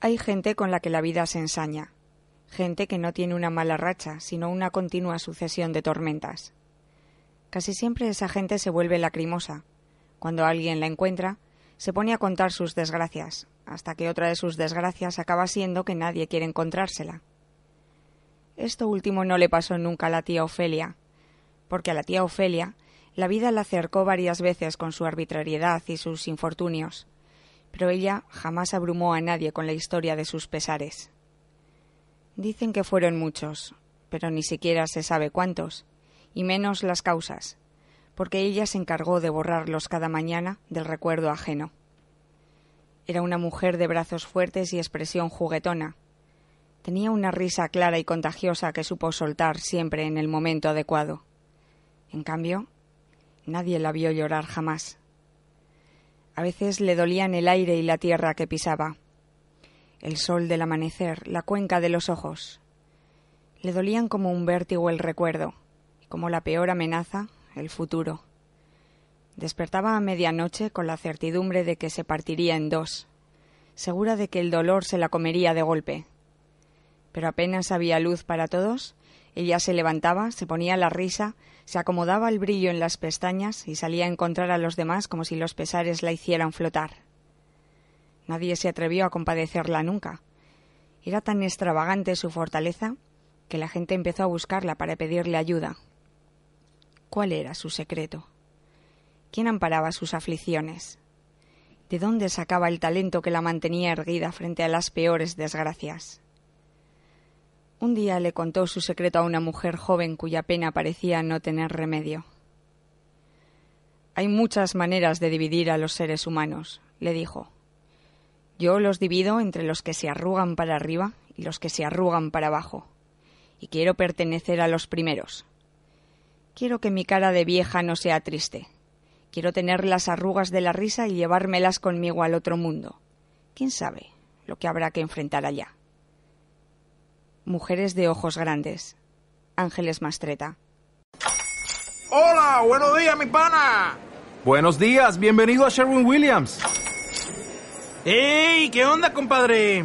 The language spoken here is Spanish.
Hay gente con la que la vida se ensaña gente que no tiene una mala racha, sino una continua sucesión de tormentas. Casi siempre esa gente se vuelve lacrimosa. Cuando alguien la encuentra, se pone a contar sus desgracias, hasta que otra de sus desgracias acaba siendo que nadie quiere encontrársela. Esto último no le pasó nunca a la tía Ofelia, porque a la tía Ofelia la vida la acercó varias veces con su arbitrariedad y sus infortunios, pero ella jamás abrumó a nadie con la historia de sus pesares. Dicen que fueron muchos, pero ni siquiera se sabe cuántos, y menos las causas, porque ella se encargó de borrarlos cada mañana del recuerdo ajeno. Era una mujer de brazos fuertes y expresión juguetona. Tenía una risa clara y contagiosa que supo soltar siempre en el momento adecuado. En cambio, nadie la vio llorar jamás. A veces le dolían el aire y la tierra que pisaba, el sol del amanecer, la cuenca de los ojos. Le dolían como un vértigo el recuerdo, y como la peor amenaza, el futuro. Despertaba a medianoche con la certidumbre de que se partiría en dos, segura de que el dolor se la comería de golpe. Pero apenas había luz para todos, ella se levantaba, se ponía la risa, se acomodaba el brillo en las pestañas y salía a encontrar a los demás como si los pesares la hicieran flotar. Nadie se atrevió a compadecerla nunca. Era tan extravagante su fortaleza que la gente empezó a buscarla para pedirle ayuda. ¿Cuál era su secreto? ¿Quién amparaba sus aflicciones? ¿De dónde sacaba el talento que la mantenía erguida frente a las peores desgracias? Un día le contó su secreto a una mujer joven cuya pena parecía no tener remedio. Hay muchas maneras de dividir a los seres humanos, le dijo. Yo los divido entre los que se arrugan para arriba y los que se arrugan para abajo. Y quiero pertenecer a los primeros. Quiero que mi cara de vieja no sea triste. Quiero tener las arrugas de la risa y llevármelas conmigo al otro mundo. ¿Quién sabe lo que habrá que enfrentar allá? Mujeres de ojos grandes. Ángeles Mastreta. Hola, buenos días, mi pana. Buenos días, bienvenido a Sherwin Williams. ¡Ey! ¿Qué onda, compadre?